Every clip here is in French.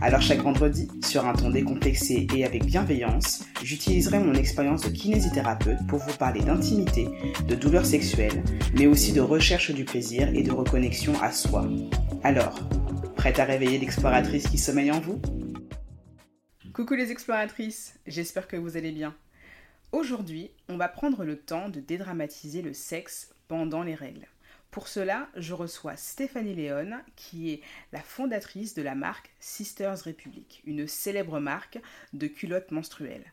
Alors chaque vendredi, sur un ton décomplexé et avec bienveillance, j'utiliserai mon expérience de kinésithérapeute pour vous parler d'intimité, de douleurs sexuelles, mais aussi de recherche du plaisir et de reconnexion à soi. Alors, prête à réveiller l'exploratrice qui sommeille en vous? Coucou les exploratrices, j'espère que vous allez bien. Aujourd'hui, on va prendre le temps de dédramatiser le sexe pendant les règles. Pour cela, je reçois Stéphanie Léon, qui est la fondatrice de la marque Sisters Republic, une célèbre marque de culottes menstruelles.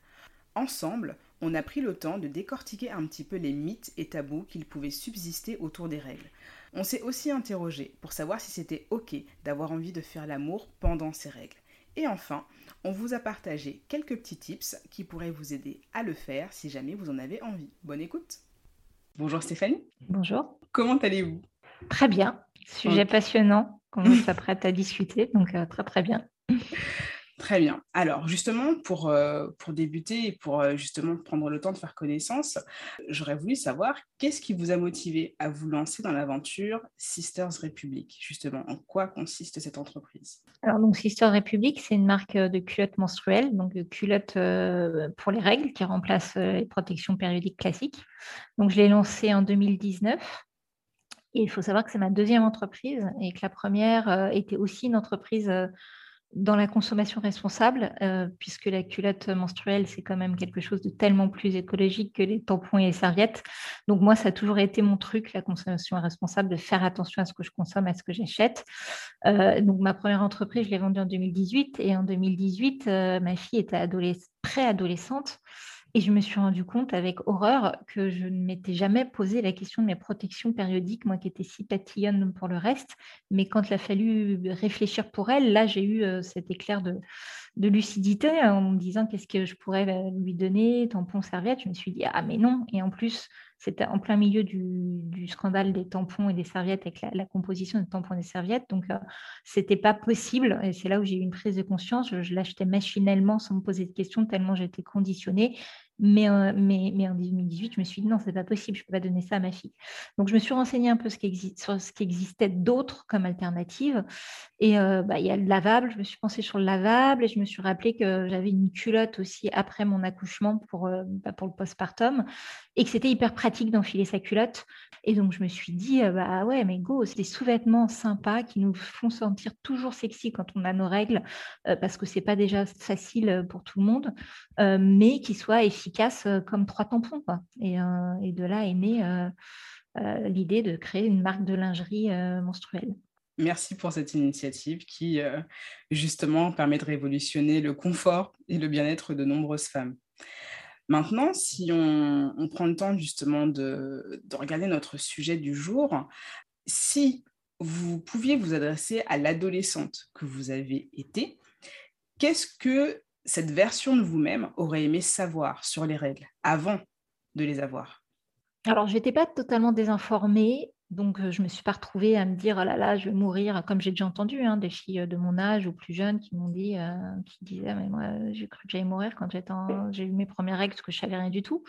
Ensemble, on a pris le temps de décortiquer un petit peu les mythes et tabous qu'il pouvait subsister autour des règles. On s'est aussi interrogé pour savoir si c'était ok d'avoir envie de faire l'amour pendant ces règles. Et enfin, on vous a partagé quelques petits tips qui pourraient vous aider à le faire si jamais vous en avez envie. Bonne écoute Bonjour Stéphanie. Bonjour. Comment allez-vous? Très bien. Sujet passionnant qu'on s'apprête à discuter, donc euh, très très bien. Très bien. Alors justement, pour, euh, pour débuter et pour euh, justement prendre le temps de faire connaissance, j'aurais voulu savoir qu'est-ce qui vous a motivé à vous lancer dans l'aventure Sisters Republic? Justement, en quoi consiste cette entreprise? Alors donc Sisters Republic, c'est une marque de culottes menstruelles, donc de culottes pour les règles qui remplacent les protections périodiques classiques. Donc je l'ai lancée en 2019. Il faut savoir que c'est ma deuxième entreprise et que la première était aussi une entreprise dans la consommation responsable, euh, puisque la culotte menstruelle, c'est quand même quelque chose de tellement plus écologique que les tampons et les serviettes. Donc moi, ça a toujours été mon truc, la consommation responsable, de faire attention à ce que je consomme, à ce que j'achète. Euh, donc ma première entreprise, je l'ai vendue en 2018, et en 2018, euh, ma fille était préadolescente. Et je me suis rendu compte avec horreur que je ne m'étais jamais posé la question de mes protections périodiques, moi qui étais si tatillonne pour le reste. Mais quand il a fallu réfléchir pour elle, là, j'ai eu euh, cet éclair de, lucidité en me disant qu'est-ce que je pourrais euh, lui donner, tampon, serviette. Je me suis dit, ah mais non. Et en plus, c'était en plein milieu du, scandale des tampons et des serviettes avec la, composition des tampons et des serviettes. Donc, euh, ce n'était pas possible. Et c'est là où j'ai eu une prise de conscience. Je, je l'achetais machinalement sans me poser de questions, tellement j'étais conditionnée. Mais, euh, mais, mais, en 2018, je me suis dit non, c'est pas possible, je ne peux pas donner ça à ma fille. Donc, je me suis renseignée un peu ce sur ce qui existait d'autres comme alternative. Et euh, bah, il y a le lavable, je me suis pensée sur le lavable et je me suis rappelé que j'avais une culotte aussi après mon accouchement pour, euh, bah, pour le postpartum et que c'était hyper pratique d'enfiler sa culotte. Et donc, je me suis dit, bah ouais, mais go, c'est des sous-vêtements sympas qui nous font sentir toujours sexy quand on a nos règles parce que c'est pas déjà facile pour tout le monde, mais qui soient efficaces efficace euh, comme trois tampons. Quoi. Et, euh, et de là est née euh, l'idée de créer une marque de lingerie menstruelle. Merci pour cette initiative qui, justement, permet de révolutionner le confort et le bien-être de nombreuses femmes. Maintenant, si on, prend le temps justement de, de, regarder notre sujet du jour, si vous pouviez vous adresser à l'adolescente que vous avez été, qu'est-ce que cette version de vous-même aurait aimé savoir sur les règles avant de les avoir? Alors, je n'étais pas totalement désinformée. Donc, je ne me suis pas retrouvée à me dire, oh là là, je vais mourir, comme j'ai déjà entendu hein, des filles de mon âge ou plus jeunes qui m'ont dit, qui disaient, mais moi, j'ai cru que j'allais mourir quand j'ai eu mes premières règles, parce que je savais rien du tout.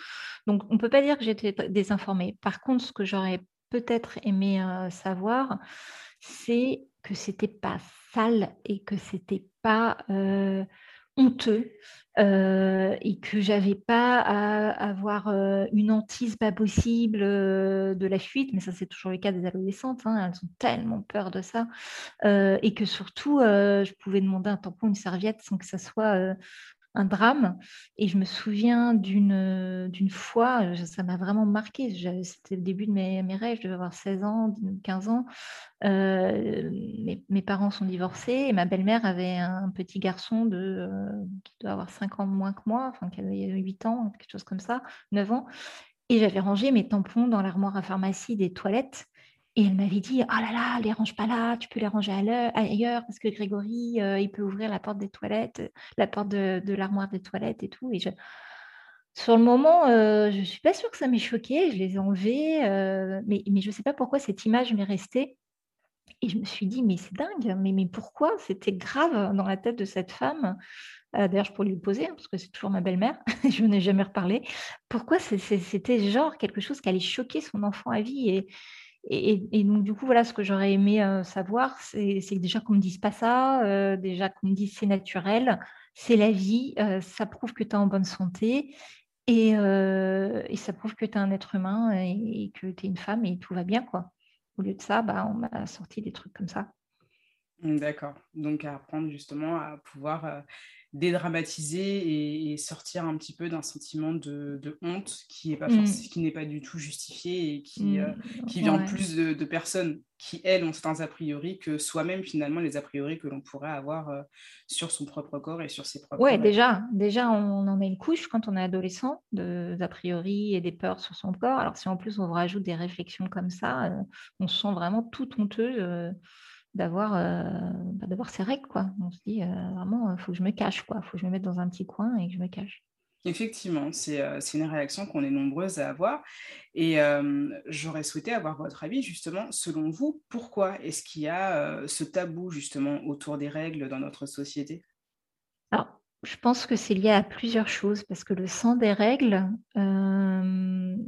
Donc, on ne peut pas dire que j'étais désinformée. Par contre, ce que j'aurais peut-être aimé savoir, c'est que c'était pas sale et que c'était pas honteux euh, et que j'avais pas à avoir euh, une hantise pas possible euh, de la fuite, mais ça c'est toujours le cas des adolescentes, hein, elles ont tellement peur de ça, et que surtout je pouvais demander un tampon, une serviette sans que ça soit un drame. Et je me souviens d'une euh, fois, euh, ça m'a vraiment marqué. C'était le début de mes, mes rêves, je devais avoir 16 ans, 15 ans. Euh, mes, mes, parents sont divorcés et ma belle-mère avait un petit garçon de, qui doit avoir 5 ans moins que moi, enfin qui avait 8 ans, quelque chose comme ça, 9 ans. Et j'avais rangé mes tampons dans l'armoire à pharmacie des toilettes. Et elle m'avait dit, oh là là, les range pas là, tu peux les ranger ailleurs parce que Grégory, euh, il peut ouvrir la porte des toilettes, la porte de, l'armoire des toilettes et tout. Et sur le moment, euh, je ne suis pas sûre que ça m'ait choqué, je les ai enlevés, euh, mais, je ne sais pas pourquoi cette image m'est restée. Et je me suis dit, mais c'est dingue, mais, pourquoi C'était grave dans la tête de cette femme? D'ailleurs, je pourrais lui poser, hein, parce que c'est toujours ma belle-mère, je n'ai jamais reparlé. Pourquoi c'était genre quelque chose qui allait choquer son enfant à vie et, donc, du coup, voilà, ce que j'aurais aimé euh, savoir, c'est déjà qu'on ne me dise pas ça, euh, déjà qu'on me dise c'est naturel, c'est la vie, ça prouve que tu es en bonne santé et, ça prouve que tu es un être humain et, que tu es une femme et tout va bien, quoi. Au lieu de ça, bah, on m'a sorti des trucs comme ça. D'accord. Donc, à apprendre justement à pouvoir dédramatiser et, sortir un petit peu d'un sentiment de, honte qui n'est pas, mmh. qui n'est pas du tout justifié et qui, euh, mmh. qui vient plus de, personnes qui, elles, ont certains a priori que soi-même, finalement, les a priori que l'on pourrait avoir euh, sur son propre corps et sur ses propres Oui, déjà, déjà, on en a une couche quand on est adolescent, d'a priori et des peurs sur son corps. Alors, si en plus on rajoute des réflexions comme ça, euh, on se sent vraiment tout honteux d'avoir euh, bah, d'avoir ces règles quoi on se dit euh, vraiment il faut que je me cache quoi faut que je me mette dans un petit coin et que je me cache Effectivement, c'est euh, une réaction qu'on est nombreuses à avoir. Et j'aurais souhaité avoir votre avis, justement, selon vous, pourquoi est-ce qu'il y a ce tabou, justement, autour des règles dans notre société? Alors, je pense que c'est lié à plusieurs choses, parce que le sang des règles,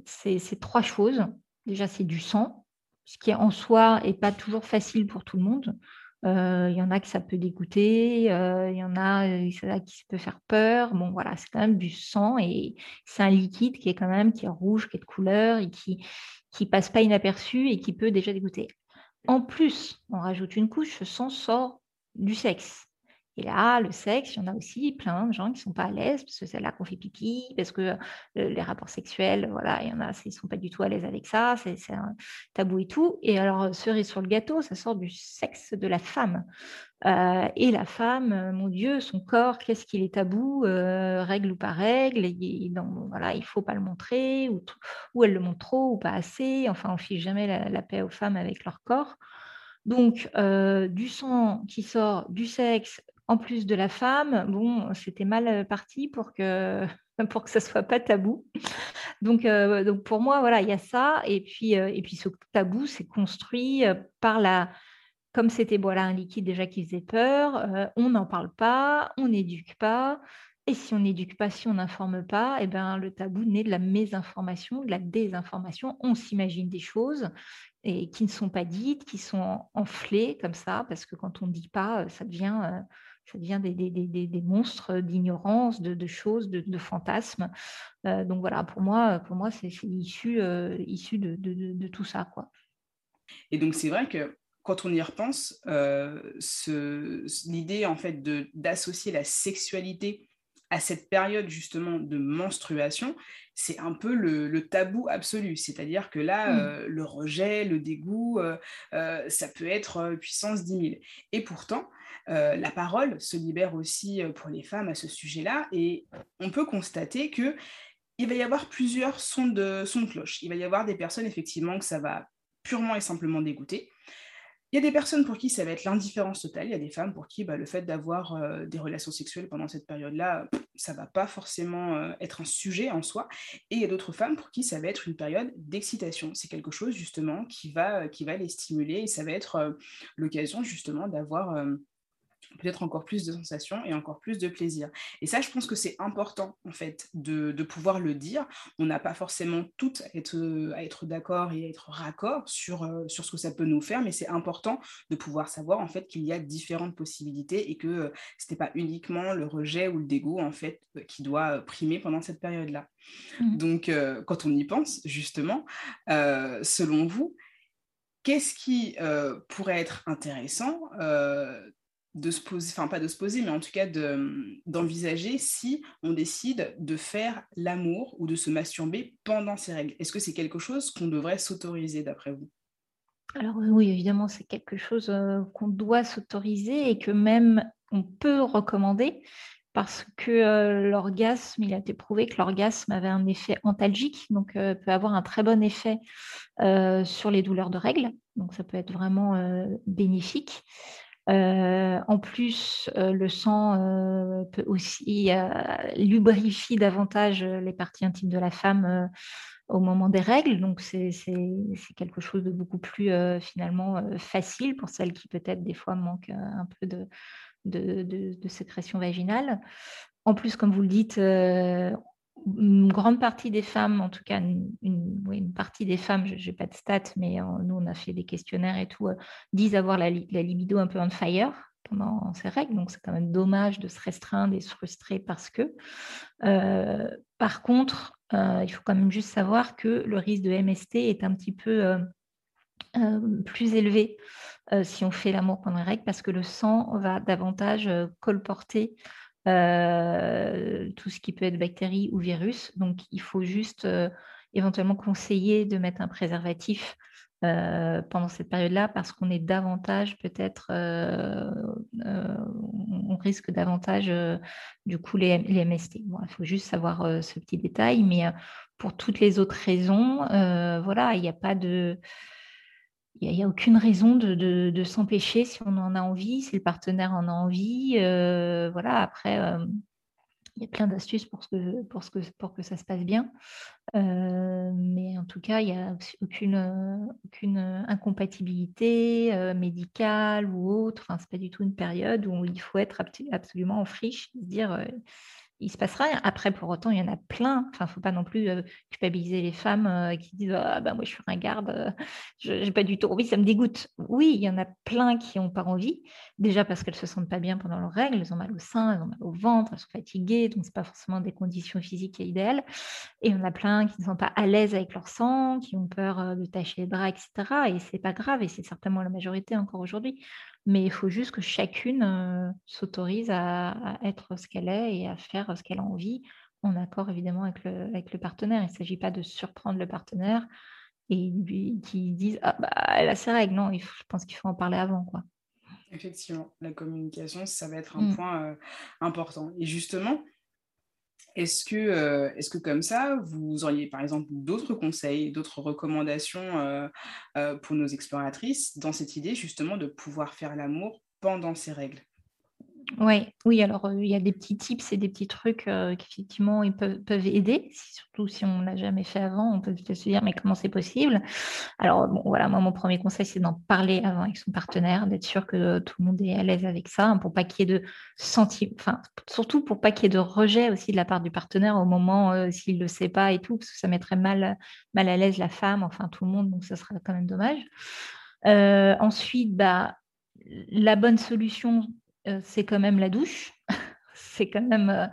c'est trois choses. Déjà, c'est du sang, ce qui en soi n'est pas toujours facile pour tout le monde. Euh, il y en a que ça peut dégoûter, euh, il y en a, euh, qui peut faire peur. Bon, voilà, c'est quand même du sang et c'est un liquide qui est quand même qui est rouge, qui est de couleur et qui qui passe pas inaperçu et qui peut déjà dégoûter. En plus, on rajoute une couche, ce sang sort du sexe. Et là, le sexe, il y en a aussi plein de gens qui ne sont pas à l'aise parce que c'est là qu'on fait pipi, parce que les rapports sexuels, voilà, il y en a, ils ne sont pas du tout à l'aise avec ça, c'est un tabou et tout. Et alors, cerise sur le gâteau, ça sort du sexe de la femme. et la femme, mon Dieu, son corps, qu'est-ce qu'il est tabou, règle ou pas règle, et, voilà, il ne faut pas le montrer, ou, ou, elle le montre trop ou pas assez. Enfin, on ne fiche jamais la, paix aux femmes avec leur corps. Donc, du sang qui sort du sexe, en plus de la femme, bon, c'était mal euh, parti pour que pour que ça soit pas tabou. Donc, euh, donc pour moi, voilà, il y a ça. Et puis, euh, et puis ce tabou, c'est construit par la, comme c'était voilà un liquide déjà qui faisait peur. on n'en parle pas, on n'éduque pas. Et si on n'éduque pas, si on n'informe pas, eh ben, le tabou naît de la mésinformation, de la désinformation. On s'imagine des choses et qui ne sont pas dites, qui sont enflées comme ça, parce que quand on ne dit pas, ça devient ça devient des, monstres d'ignorance, de, choses, de, fantasmes. Euh, donc voilà, pour moi, pour moi c'est issu, euh, issu de, tout ça. Quoi. Et donc c'est vrai que quand on y repense, euh, l'idée en fait d'associer la sexualité à cette période justement de menstruation, c'est un peu le, tabou absolu. C'est-à-dire que là, mmh. le rejet, le dégoût, ça peut être puissance 10 000. Et pourtant, euh, la parole se libère aussi euh, pour les femmes à ce sujet-là. Et on peut constater que il va y avoir plusieurs sons de, sons de cloche. Il va y avoir des personnes, effectivement, que ça va purement et simplement dégoûter. Il y a des personnes pour qui ça va être l'indifférence totale. Il y a des femmes pour qui bah, le fait d'avoir euh, des relations sexuelles pendant cette période-là, ça va pas forcément être un sujet en soi. Et il y a d'autres femmes pour qui ça va être une période d'excitation. C'est quelque chose justement qui va, qui va les stimuler et ça va être l'occasion justement d'avoir peut-être encore plus de sensations et encore plus de plaisir. Et ça, je pense que c'est important, en fait, de, pouvoir le dire. On n'a pas forcément toutes à être, à être d'accord et à être raccord sur, euh, sur ce que ça peut nous faire, mais c'est important de pouvoir savoir, en fait, qu'il y a différentes possibilités et que euh, ce n'est pas uniquement le rejet ou le dégoût, en fait, euh, qui doit primer pendant cette période-là. Mmh. Donc, quand on y pense, justement, selon vous, qu'est-ce qui pourrait être intéressant de se poser, enfin pas de se poser, mais en tout cas d'envisager si on décide de faire l'amour ou de se masturber pendant ces règles. Est-ce que c'est quelque chose qu'on devrait s'autoriser d'après vous? Alors oui, évidemment, c'est quelque chose euh, qu'on doit s'autoriser et que même on peut recommander parce que euh, l'orgasme, il a été prouvé que l'orgasme avait un effet antalgique, donc euh, peut avoir un très bon effet sur les douleurs de règles, donc ça peut être vraiment bénéfique. Euh, en plus, euh, le sang euh, peut aussi lubrifier davantage les parties intimes de la femme au moment des règles. Donc, c'est quelque chose de beaucoup plus finalement facile pour celles qui peut-être des fois manquent un peu de, de, sécrétion vaginale. En plus, comme vous le dites, une grande partie des femmes, en tout cas une, partie des femmes, je n'ai pas de stats, mais nous on a fait des questionnaires et tout, disent avoir la, libido un peu on fire pendant ces règles. Donc, c'est quand même dommage de se restreindre et se frustrer parce que. Euh, par contre, euh, il faut quand même juste savoir que le risque de MST est un petit peu euh, plus élevé si on fait l'amour pendant les règles parce que le sang va davantage colporter tout ce qui peut être bactéries ou virus. Donc, il faut juste éventuellement conseiller de mettre un préservatif euh, pendant cette période-là parce qu'on est davantage peut-être, euh, euh, on risque davantage du coup les, MST. il faut juste savoir ce petit détail, mais pour toutes les autres raisons, voilà, il n'y a pas de... Il n'y a, aucune raison de, s'empêcher si on en a envie, si le partenaire en a envie. voilà, après, il y a plein d'astuces pour, que, pour, que, pour que ça se passe bien. Euh, mais en tout cas, il n'y a aucune, aucune incompatibilité euh, médicale ou autre. Enfin, ce n'est pas du tout une période où il faut être absolument en friche, se dire euh, il se passe rien. Après, pour autant, il y en a plein. Enfin, il ne faut pas non plus euh, culpabiliser les femmes euh, qui disent ah, ben, Moi, je suis un garde, euh, je n'ai pas du tout envie, ça me dégoûte. Oui, il y en a plein qui n'ont pas envie. Déjà parce qu'elles ne se sentent pas bien pendant leurs règles, elles ont mal au sein, elles ont mal au ventre, elles sont fatiguées, donc ce n'est pas forcément des conditions physiques idéales. Et il y en a plein qui ne sont pas à l'aise avec leur sang, qui ont peur de tacher les bras, etc. Et ce n'est pas grave, et c'est certainement la majorité encore aujourd'hui mais il faut juste que chacune s'autorise à, être ce qu'elle est et à faire ce qu'elle a envie, en accord évidemment avec le, avec le partenaire. Il ne s'agit pas de surprendre le partenaire et lui qui dise ah bah elle a ses règles. Non, il je pense qu'il faut en parler avant quoi. Effectivement, la communication, ça va être un mmh. point important. Et justement, est-ce que, euh, est que comme ça, vous auriez par exemple d'autres conseils, d'autres recommandations euh, euh, pour nos exploratrices dans cette idée justement de pouvoir faire l'amour pendant ces règles? Oui, oui, alors il y a des petits tips et des petits trucs qui ils peuvent, peuvent aider, surtout si on ne l'a jamais fait avant, on peut se dire mais comment c'est possible? Alors bon, voilà, moi mon premier conseil c'est d'en parler avant avec son partenaire, d'être sûr que tout le monde est à l'aise avec ça, hein, pour pas qu'il y ait de sentiments, enfin surtout pour pas qu'il y ait de rejet aussi de la part du partenaire au moment s'il ne le sait pas et tout, parce que ça mettrait mal, à l'aise la femme, enfin tout le monde, donc ça serait quand même dommage. ensuite, bah, la bonne solution, c'est quand même la douche. c'est quand même euh,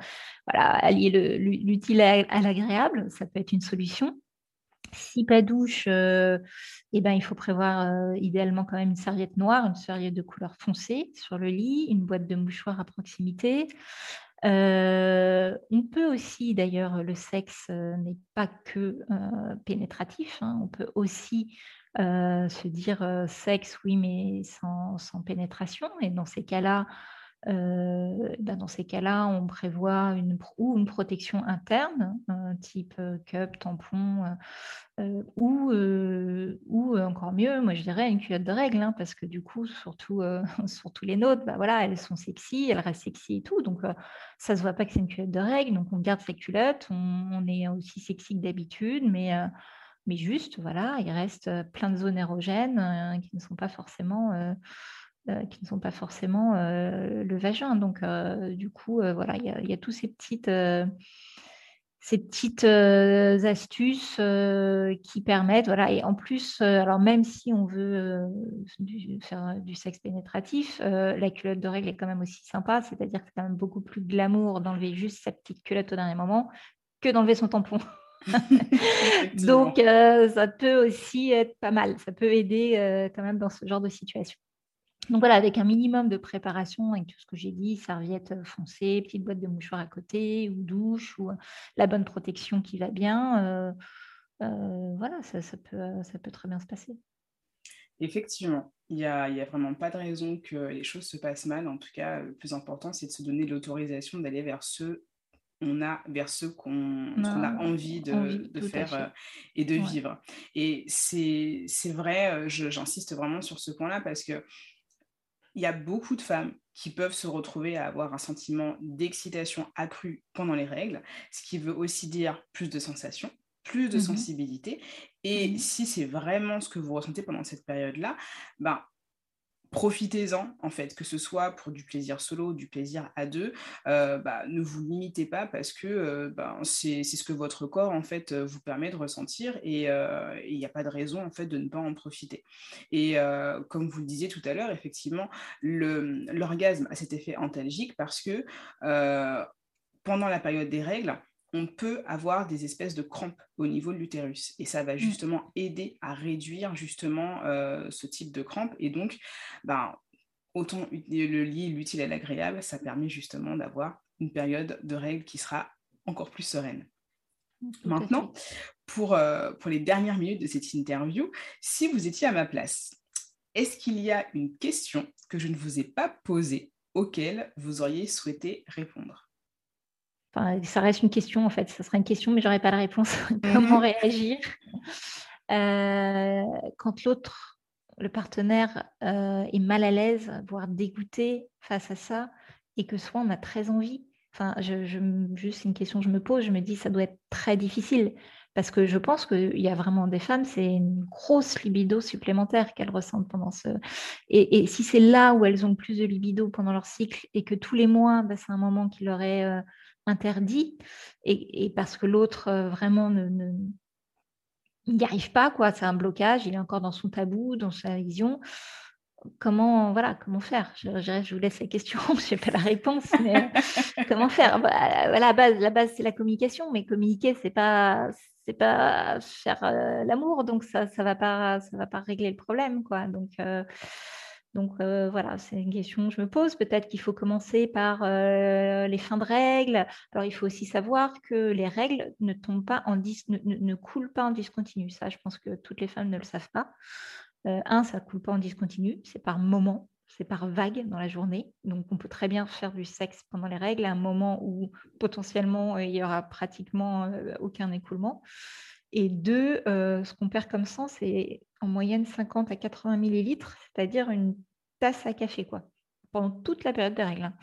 voilà, allier l'utile à, l'agréable. Ça peut être une solution. Si pas douche, euh, eh ben, il faut prévoir idéalement quand même une serviette noire, une serviette de couleur foncée sur le lit, une boîte de mouchoirs à proximité. on peut aussi, d'ailleurs, le sexe n'est pas que pénétratif. Hein. on peut aussi se dire sexe, oui, mais sans, pénétration. Et dans ces cas-là, bah, dans ces cas-là, on prévoit une, ou une protection interne, type cup, tampon, ou, ou encore mieux, moi je dirais une culotte de règles, hein, parce que du coup, surtout, surtout les nôtres, bah, voilà, elles sont sexy, elles restent sexy et tout, donc ça ne se voit pas que c'est une culotte de règles, donc on garde sa culotte, on, on est aussi sexy que d'habitude, mais mais juste, voilà, il reste plein de zones érogènes euh, qui ne sont pas forcément, euh, euh, qui ne sont pas forcément le vagin. Donc, du coup, voilà, il y, a tous ces petites, ces petites astuces qui permettent, voilà, et en plus, alors même si on veut faire du sexe pénétratif, la culotte de règle est quand même aussi sympa, c'est-à-dire que c'est quand même beaucoup plus glamour d'enlever juste sa petite culotte au dernier moment que d'enlever son tampon. Donc, euh, ça peut aussi être pas mal. Ça peut aider euh, quand même dans ce genre de situation. Donc voilà, avec un minimum de préparation, avec tout ce que j'ai dit, serviette foncée, petite boîte de mouchoirs à côté, ou douche, ou la bonne protection qui va bien, euh, voilà, ça, peut, ça peut très bien se passer. Effectivement, il n'y a, a, vraiment pas de raison que les choses se passent mal. En tout cas, le plus important, c'est de se donner l'autorisation d'aller vers ce on a vers ce qu'on a envie de, faire euh, et de vivre. Et c'est vrai, euh, j'insiste vraiment sur ce point-là parce que il y a beaucoup de femmes qui peuvent se retrouver à avoir un sentiment d'excitation accrue pendant les règles, ce qui veut aussi dire plus de sensations. plus de mmh sensibilité. Et mmh si c'est vraiment ce que vous ressentez pendant cette période-là, ben, profitez-en, en fait, que ce soit pour du plaisir solo, du plaisir à deux, euh, bah, ne vous limitez pas parce que euh, ben, c'est ce que votre corps, en fait, euh, vous permet de ressentir et il n'y a pas de raison, en fait, de ne pas en profiter. Et comme vous le disiez tout à l'heure, effectivement, l'orgasme a cet effet antalgique parce que pendant la période des règles, on peut avoir des espèces de crampes au niveau de l'utérus. Et ça va mmh. justement aider à réduire justement euh, ce type de crampes. Et donc, ben, autant le lit l'utile et l'agréable, ça permet justement d'avoir une période de règles qui sera encore plus sereine. Maintenant, pour, euh, pour les dernières minutes de cette interview, si vous étiez à ma place, est-ce qu'il y a une question que je ne vous ai pas posée auquel vous auriez souhaité répondre? Ça reste une question en fait. Ça sera une question, mais j'aurais pas la réponse. Comment mhm. réagir? Euh, quand l'autre, le partenaire, euh, est mal à l'aise, voire dégoûté face à ça, et que soit on a très envie. Enfin, je, juste une question que je me pose. Je me dis, ça doit être très difficile parce que je pense qu'il y a vraiment des femmes, c'est une grosse libido supplémentaire qu'elles ressentent pendant ce. Et, si c'est là où elles ont plus de libido pendant leur cycle et que tous les mois, bah, c'est un moment qui leur est euh, interdit et, parce que l'autre euh, vraiment ne, n'y arrive pas, quoi. C'est un blocage, il est encore dans son tabou, dans sa vision. Comment, voilà, comment faire? Je, vous laisse la question, je n'ai pas la réponse, mais comment faire? Bah, la base, la base c'est la communication, mais communiquer, c'est pas, c'est pas faire euh, l'amour, donc ça, ça va pas, ça va pas régler le problème, quoi. Donc euh, donc euh, voilà, c'est une question que je me pose. Peut-être qu'il faut commencer par euh, les fins de règles. Alors il faut aussi savoir que les règles ne tombent pas en ne, coulent pas en discontinu. Ça, je pense que toutes les femmes ne le savent pas. Euh, un, ça ne coule pas en discontinu, c'est par moment, c'est par vague dans la journée. Donc on peut très bien faire du sexe pendant les règles à un moment où potentiellement il y aura pratiquement aucun écoulement. Et deux, ce qu'on perd comme sang, c'est en moyenne 50 à 80 millilitres, c'est-à-dire une tasse à café, quoi, pendant toute la période des règles. Hein.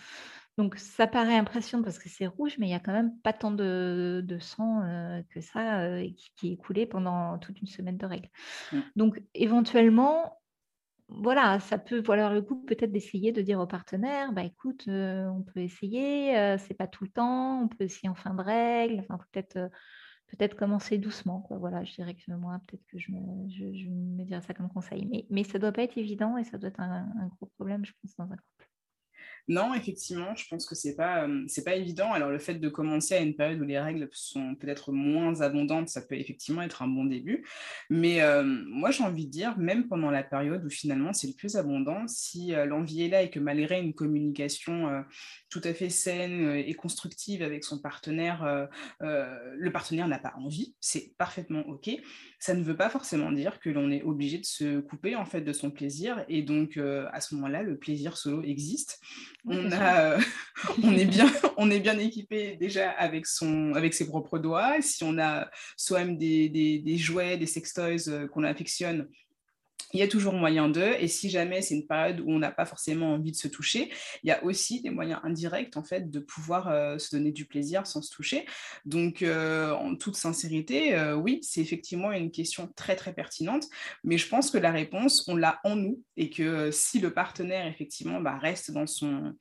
Donc, ça paraît impressionnant parce que c'est rouge, mais il n'y a quand même pas tant de, sang euh, que ça euh, qui, est coulé pendant toute une semaine de règles. Mmh. Donc, éventuellement, voilà, ça peut valoir le coup peut-être d'essayer de dire au partenaire, bah écoute, euh, on peut essayer, c'est pas tout le temps, on peut essayer en fin de règle, enfin peut-être peut-être commencer doucement. Voilà, je dirais que moi, peut-être que je me, je, me dirais ça comme conseil. Mais, mais ça ne doit pas être évident et ça doit être un, un gros problème, je pense, dans un couple. Non, effectivement, je pense que c'est pas euh, pas évident. Alors le fait de commencer à une période où les règles sont peut-être moins abondantes, ça peut effectivement être un bon début. Mais euh, moi, j'ai envie de dire, même pendant la période où finalement c'est le plus abondant, si euh, l'envie est là et que malgré une communication tout à fait saine et constructive avec son partenaire, le partenaire n'a pas envie, c'est parfaitement ok. Ça ne veut pas forcément dire que l'on est obligé de se couper en fait de son plaisir. Et donc à ce moment-là, le plaisir solo existe on, a, euh, on, est bien, on est bien équipé déjà avec, son, avec ses propres doigts. Si on a soi-même des, des, jouets, des sextoys euh, qu'on affectionne, il y a toujours moyen d'eux. Et si jamais c'est une période où on n'a pas forcément envie de se toucher, il y a aussi des moyens indirects en fait de pouvoir euh, se donner du plaisir sans se toucher. Donc, euh, en toute sincérité, euh, oui, c'est effectivement une question très très pertinente. Mais je pense que la réponse, on l'a en nous et que si le partenaire effectivement bah, reste dans son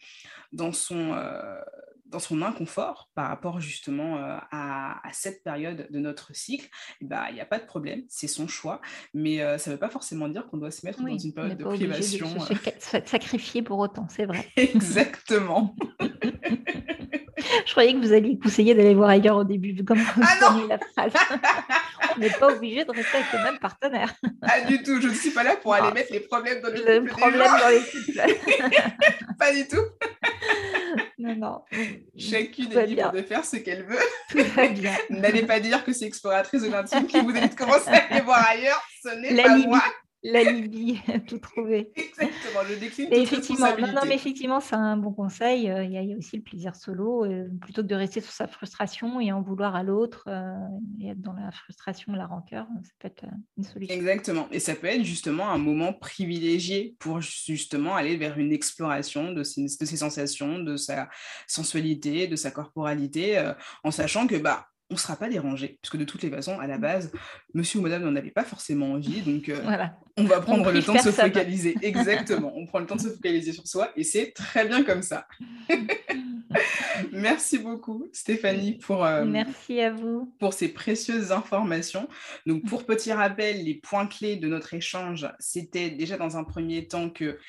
dans son dans son inconfort par rapport justement euh, à, cette période de notre cycle, eh ben, il n'y a pas de problème, c'est son choix, mais euh, ça ne veut pas forcément dire qu'on doit se mettre dans une période de privation. De se euh. sacrifier pour autant, c'est vrai. Exactement. Je croyais que vous alliez conseiller d'aller voir ailleurs au début, vu comment vous ah la phrase. On n'est pas obligé de rester avec le même partenaire. Ah du tout, je ne suis pas là pour aller ah. mettre les problèmes dans les le problème dans les couples. pas du tout. Non, non. Chacune est libre de faire ce qu'elle veut. Tout va bien. N'allez pas dire que c'est exploratrice de l'intime qui vous dit de commencer à aller voir ailleurs? Ce n'est pas moi la Libye, tout trouver. Exactement, je décline toute effectivement, non, mais effectivement, c'est un bon conseil. Euh, il y, a, aussi le plaisir solo, euh, plutôt que de rester sur sa frustration et en vouloir à l'autre euh, et être dans la frustration, la rancœur, ça peut être une solution. Exactement, et ça peut être justement un moment privilégié pour justement aller vers une exploration de ses, de ses sensations, de sa sensualité, de sa corporalité, en sachant que bah on ne sera pas dérangé, puisque de toutes les façons, à la base, monsieur ou madame n'en avait pas forcément envie, donc euh, on va prendre le temps de se focaliser. Exactement, on prend le temps de se focaliser sur soi, et c'est très bien comme ça. Merci beaucoup, Stéphanie, pour, euh, Merci à vous. pour ces précieuses informations. Donc, pour petit rappel, les points clés de notre échange, c'était déjà dans un premier temps que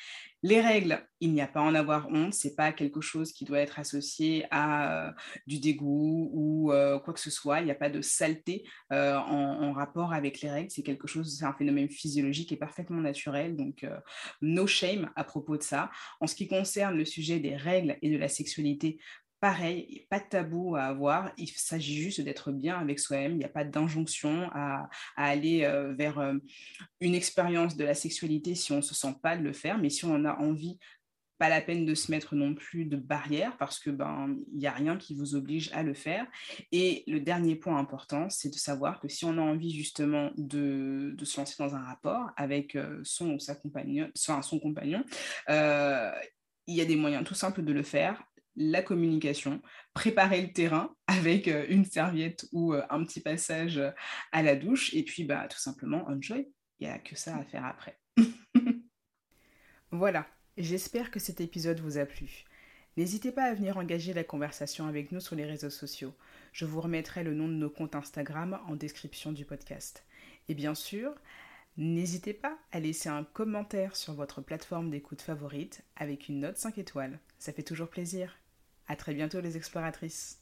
les règles, il n'y a pas à en avoir honte, c'est pas quelque chose qui doit être associé à euh, du dégoût ou euh, quoi que ce soit. Il n'y a pas de saleté euh, en, rapport avec les règles. C'est quelque chose, c'est un phénomène physiologique et parfaitement naturel. Donc, no shame à propos de ça. En ce qui concerne le sujet des règles et de la sexualité, pareil, pas de tabou à avoir, il s'agit juste d'être bien avec soi-même, il n'y a pas d'injonction à, aller euh, vers euh, une expérience de la sexualité si on ne se sent pas de le faire, mais si on en a envie, pas la peine de se mettre non plus de barrières parce que ben il n'y a rien qui vous oblige à le faire. Et le dernier point important, c'est de savoir que si on a envie justement de, se lancer dans un rapport avec euh, son son compagnon, il y a des moyens tout simples de le faire la communication, préparer le terrain avec euh, une serviette ou euh, un petit passage euh, à la douche, et puis bah, tout simplement enjoy. Il n'y a que ça à faire après. voilà, j'espère que cet épisode vous a plu. N'hésitez pas à venir engager la conversation avec nous sur les réseaux sociaux. Je vous remettrai le nom de nos comptes Instagram en description du podcast. Et bien sûr, n'hésitez pas à laisser un commentaire sur votre plateforme d'écoute favorite avec une note 5 étoiles. Ça fait toujours plaisir. À très bientôt les exploratrices.